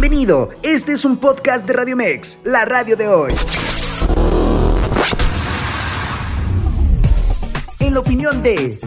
Bienvenido, este es un podcast de Radio Mex, la radio de hoy. En la opinión de...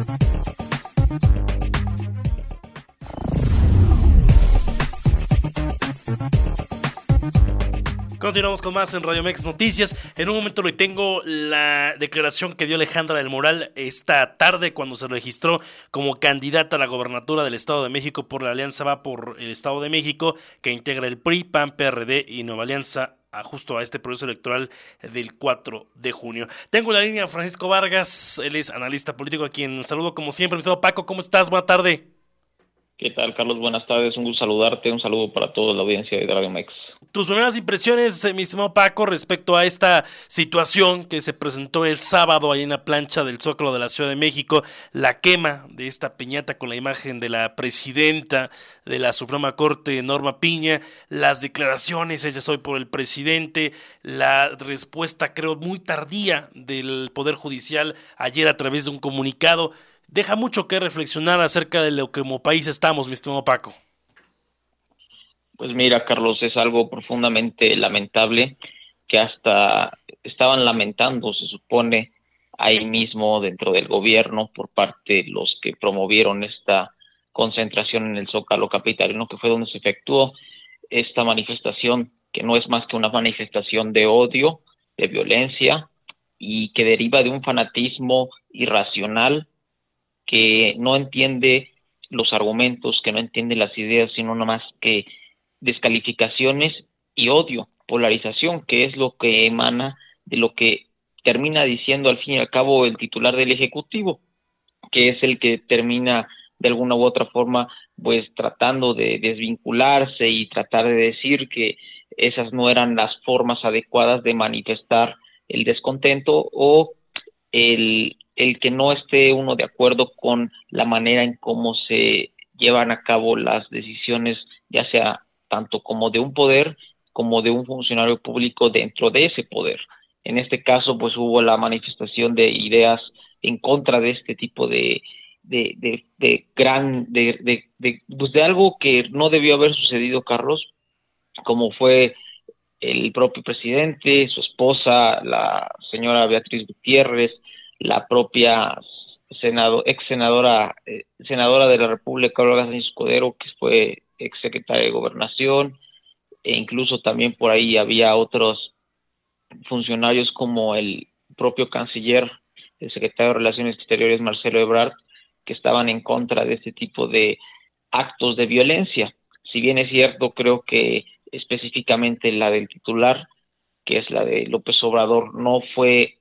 Continuamos con más en Radio Mex Noticias. En un momento le tengo la declaración que dio Alejandra del Moral esta tarde cuando se registró como candidata a la gobernatura del Estado de México por la Alianza Va por el Estado de México, que integra el PRI, PAN, PRD y Nueva Alianza justo a este proceso electoral del 4 de junio. Tengo la línea Francisco Vargas, él es analista político a quien saludo como siempre. Mi Paco, ¿cómo estás? Buena tarde. ¿Qué tal, Carlos? Buenas tardes, un gusto saludarte, un saludo para toda la audiencia de Radio Mex. Tus primeras impresiones, eh, mi estimado Paco, respecto a esta situación que se presentó el sábado ahí en la plancha del Zócalo de la Ciudad de México, la quema de esta piñata con la imagen de la presidenta de la Suprema Corte, Norma Piña, las declaraciones hechas hoy por el presidente, la respuesta creo muy tardía del Poder Judicial ayer a través de un comunicado deja mucho que reflexionar acerca de lo que como país estamos, mi estimado Paco. Pues mira, Carlos, es algo profundamente lamentable que hasta estaban lamentando, se supone, ahí mismo dentro del gobierno por parte de los que promovieron esta concentración en el Zócalo Capitalino, que fue donde se efectuó esta manifestación, que no es más que una manifestación de odio, de violencia y que deriva de un fanatismo irracional que no entiende los argumentos, que no entiende las ideas, sino nada más que descalificaciones y odio, polarización, que es lo que emana de lo que termina diciendo al fin y al cabo el titular del Ejecutivo, que es el que termina de alguna u otra forma pues tratando de desvincularse y tratar de decir que esas no eran las formas adecuadas de manifestar el descontento o el, el que no esté uno de acuerdo con la manera en cómo se llevan a cabo las decisiones, ya sea tanto como de un poder como de un funcionario público dentro de ese poder. En este caso, pues hubo la manifestación de ideas en contra de este tipo de, de, de, de gran, de, de, de, pues de algo que no debió haber sucedido, Carlos, como fue el propio presidente, su esposa, la señora Beatriz Gutiérrez, la propia senado, ex senadora, eh, senadora de la República, Olga Sánchez Escudero, que fue ex secretaria de Gobernación, e incluso también por ahí había otros funcionarios como el propio canciller, el secretario de Relaciones Exteriores, Marcelo Ebrard, que estaban en contra de este tipo de actos de violencia. Si bien es cierto, creo que específicamente la del titular, que es la de López Obrador, no fue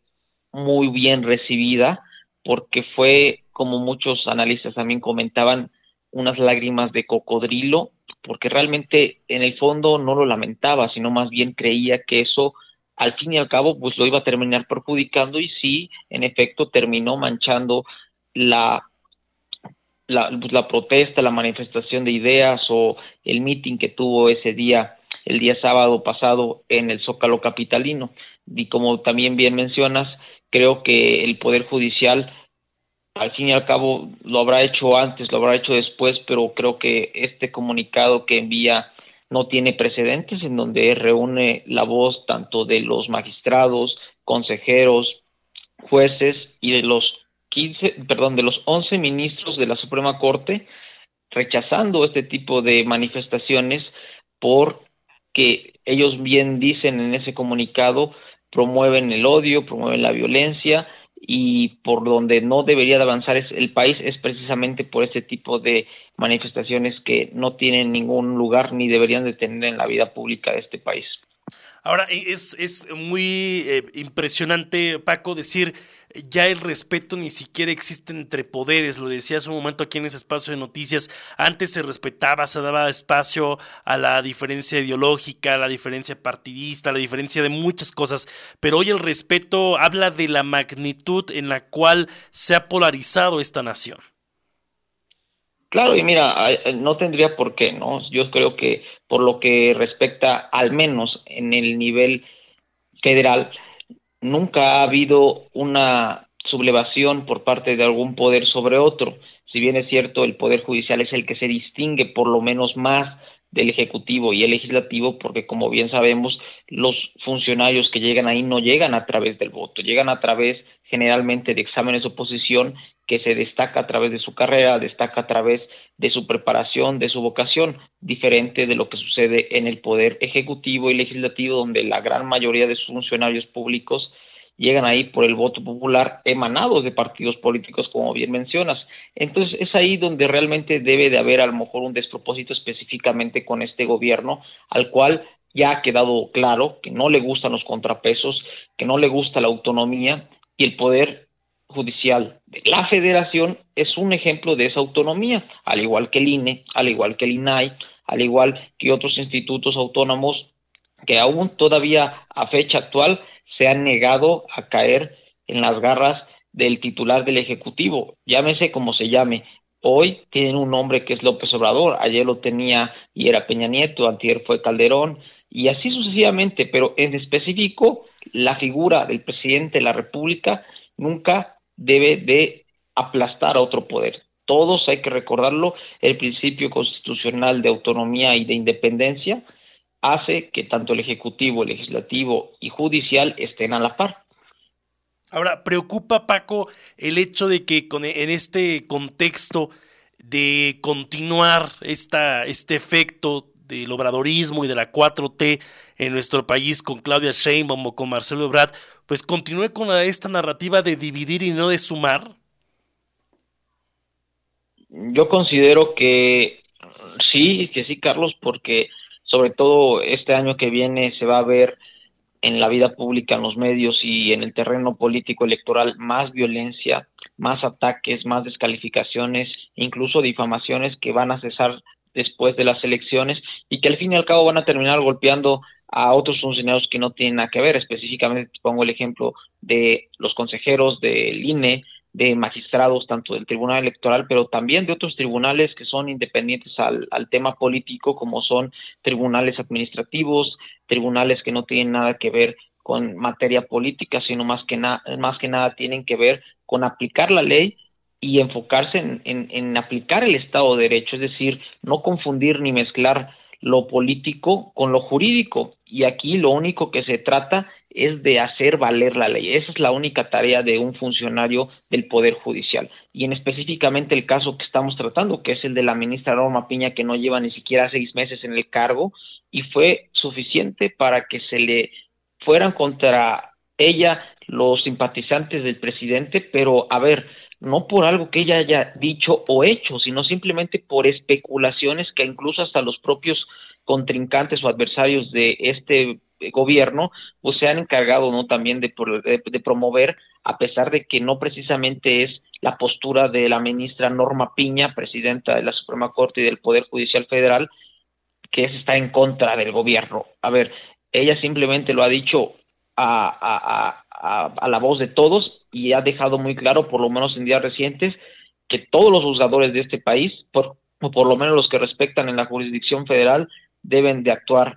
muy bien recibida porque fue, como muchos analistas también comentaban, unas lágrimas de cocodrilo, porque realmente en el fondo no lo lamentaba, sino más bien creía que eso al fin y al cabo pues lo iba a terminar perjudicando y sí, en efecto, terminó manchando la la, pues, la protesta, la manifestación de ideas o el meeting que tuvo ese día, el día sábado pasado en el Zócalo Capitalino. Y como también bien mencionas, creo que el Poder Judicial al fin y al cabo lo habrá hecho antes, lo habrá hecho después, pero creo que este comunicado que envía no tiene precedentes en donde reúne la voz tanto de los magistrados, consejeros, jueces y de los 15, perdón, de los 11 ministros de la Suprema Corte rechazando este tipo de manifestaciones porque ellos bien dicen en ese comunicado promueven el odio, promueven la violencia y por donde no debería de avanzar el país es precisamente por este tipo de manifestaciones que no tienen ningún lugar ni deberían de tener en la vida pública de este país. Ahora, es, es muy eh, impresionante, Paco, decir ya el respeto ni siquiera existe entre poderes. Lo decía hace un momento aquí en ese espacio de noticias. Antes se respetaba, se daba espacio a la diferencia ideológica, a la diferencia partidista, a la diferencia de muchas cosas. Pero hoy el respeto habla de la magnitud en la cual se ha polarizado esta nación. Claro, y mira, no tendría por qué, ¿no? Yo creo que por lo que respecta al menos en el nivel federal, nunca ha habido una sublevación por parte de algún poder sobre otro. Si bien es cierto, el poder judicial es el que se distingue por lo menos más del Ejecutivo y el Legislativo, porque como bien sabemos, los funcionarios que llegan ahí no llegan a través del voto, llegan a través generalmente de exámenes de oposición que se destaca a través de su carrera, destaca a través de su preparación, de su vocación, diferente de lo que sucede en el poder ejecutivo y legislativo, donde la gran mayoría de sus funcionarios públicos llegan ahí por el voto popular emanados de partidos políticos, como bien mencionas. Entonces es ahí donde realmente debe de haber a lo mejor un despropósito específicamente con este gobierno, al cual ya ha quedado claro que no le gustan los contrapesos, que no le gusta la autonomía y el poder judicial de la federación es un ejemplo de esa autonomía, al igual que el INE, al igual que el INAI, al igual que otros institutos autónomos que aún todavía a fecha actual se han negado a caer en las garras del titular del Ejecutivo, llámese como se llame. Hoy tienen un nombre que es López Obrador, ayer lo tenía y era Peña Nieto, antier fue Calderón, y así sucesivamente, pero en específico la figura del presidente de la República nunca debe de aplastar a otro poder. Todos hay que recordarlo, el principio constitucional de autonomía y de independencia hace que tanto el Ejecutivo, el Legislativo y Judicial estén a la par. Ahora, preocupa Paco el hecho de que con, en este contexto de continuar esta, este efecto del obradorismo y de la 4T en nuestro país con Claudia Sheinbaum o con Marcelo Ebrard, pues continúe con esta narrativa de dividir y no de sumar. Yo considero que sí, que sí, Carlos, porque sobre todo este año que viene se va a ver en la vida pública, en los medios y en el terreno político electoral más violencia, más ataques, más descalificaciones, incluso difamaciones que van a cesar después de las elecciones y que al fin y al cabo van a terminar golpeando a otros funcionarios que no tienen nada que ver. Específicamente pongo el ejemplo de los consejeros del INE, de magistrados tanto del Tribunal Electoral, pero también de otros tribunales que son independientes al, tema político, como son tribunales administrativos, tribunales que no tienen nada que ver con materia política, sino más que, nada más que nada tienen que ver con aplicar la ley y enfocarse en, en, aplicar el Estado de Derecho, es decir, no confundir ni mezclar lo político con lo jurídico. Y aquí lo único que se trata es de hacer valer la ley. Esa es la única tarea de un funcionario del Poder Judicial. Y en específicamente el caso que estamos tratando, que es el de la ministra Norma Piña, que no lleva ni siquiera seis meses en el cargo, y fue suficiente para que se le fueran contra ella los simpatizantes del presidente, pero a ver, no por algo que ella haya dicho o hecho, sino simplemente por especulaciones que incluso hasta los propios contrincantes o adversarios de este gobierno pues se han encargado no también de, de, promover a pesar de que no precisamente es la postura de la ministra Norma Piña presidenta de la Suprema Corte y del Poder Judicial Federal que es estar en contra del gobierno. A ver ella simplemente lo ha dicho a, a, a, a la voz de todos y ha dejado muy claro, por lo menos en días recientes, que todos los juzgadores de este país, por, o por lo menos los que respetan en la jurisdicción federal, deben de actuar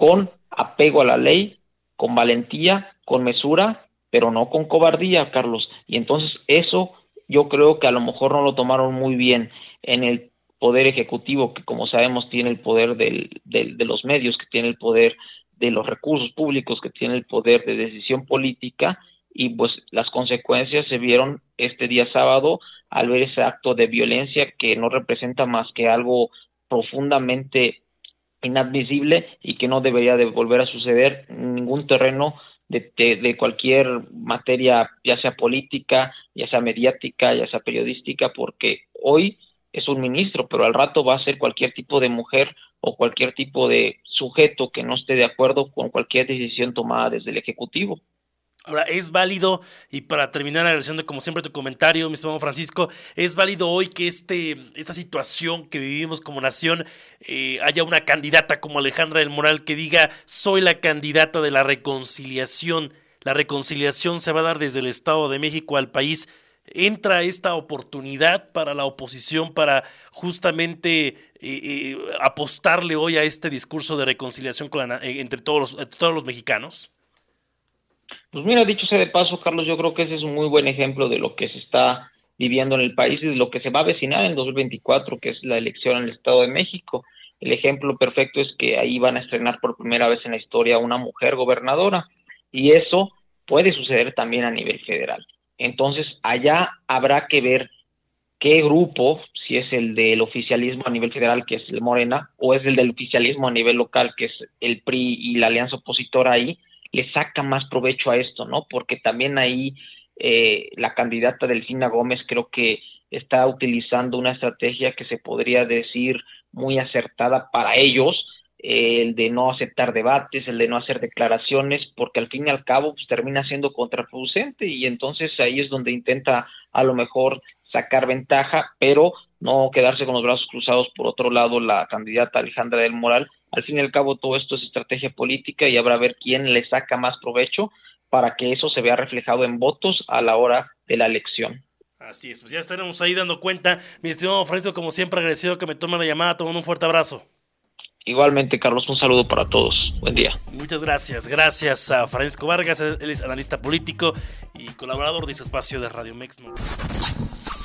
con apego a la ley, con valentía, con mesura, pero no con cobardía, Carlos. Y entonces eso yo creo que a lo mejor no lo tomaron muy bien en el poder ejecutivo, que como sabemos tiene el poder del, del, de los medios, que tiene el poder de los recursos públicos, que tiene el poder de decisión política, y pues las consecuencias se vieron este día sábado al ver ese acto de violencia que no representa más que algo profundamente inadmisible y que no debería de volver a suceder en ningún terreno de, de, cualquier materia, ya sea política, ya sea mediática, ya sea periodística, porque hoy es un ministro, pero al rato va a ser cualquier tipo de mujer o cualquier tipo de sujeto que no esté de acuerdo con cualquier decisión tomada desde el Ejecutivo. Ahora, es válido, y para terminar agradeciendo como siempre tu comentario, mi estimado Francisco, es válido hoy que este, esta situación que vivimos como nación eh, haya una candidata como Alejandra del Moral que diga soy la candidata de la reconciliación. La reconciliación se va a dar desde el Estado de México al país. Entra esta oportunidad para la oposición para justamente eh, eh, apostarle hoy a este discurso de reconciliación con entre, todos los, entre todos los mexicanos. Pues mira, dicho sea de paso, Carlos, yo creo que ese es un muy buen ejemplo de lo que se está viviendo en el país y de lo que se va a avecinar en 2024, que es la elección en el Estado de México. El ejemplo perfecto es que ahí van a estrenar por primera vez en la historia una mujer gobernadora y eso puede suceder también a nivel federal. Entonces, allá habrá que ver qué grupo, si es el del oficialismo a nivel federal, que es el Morena, o es el del oficialismo a nivel local, que es el PRI y la alianza opositora ahí, le saca más provecho a esto, ¿no? Porque también ahí eh, la candidata Delfina Gómez creo que está utilizando una estrategia que se podría decir muy acertada para ellos, el de no aceptar debates, el de no hacer declaraciones, porque al fin y al cabo pues, termina siendo contraproducente y entonces ahí es donde intenta a lo mejor sacar ventaja, pero no quedarse con los brazos cruzados. Por otro lado, la candidata Alejandra del Moral, al fin y al cabo todo esto es estrategia política y habrá a ver quién le saca más provecho para que eso se vea reflejado en votos a la hora de la elección. Así es, pues ya estaremos ahí dando cuenta. Mi estimado Francisco, como siempre, agradecido que me tome la llamada, tomando un fuerte abrazo. Igualmente, Carlos, un saludo para todos. Buen día. Muchas gracias. Gracias a Francisco Vargas, él es analista político y colaborador de ese espacio de Radio Mex.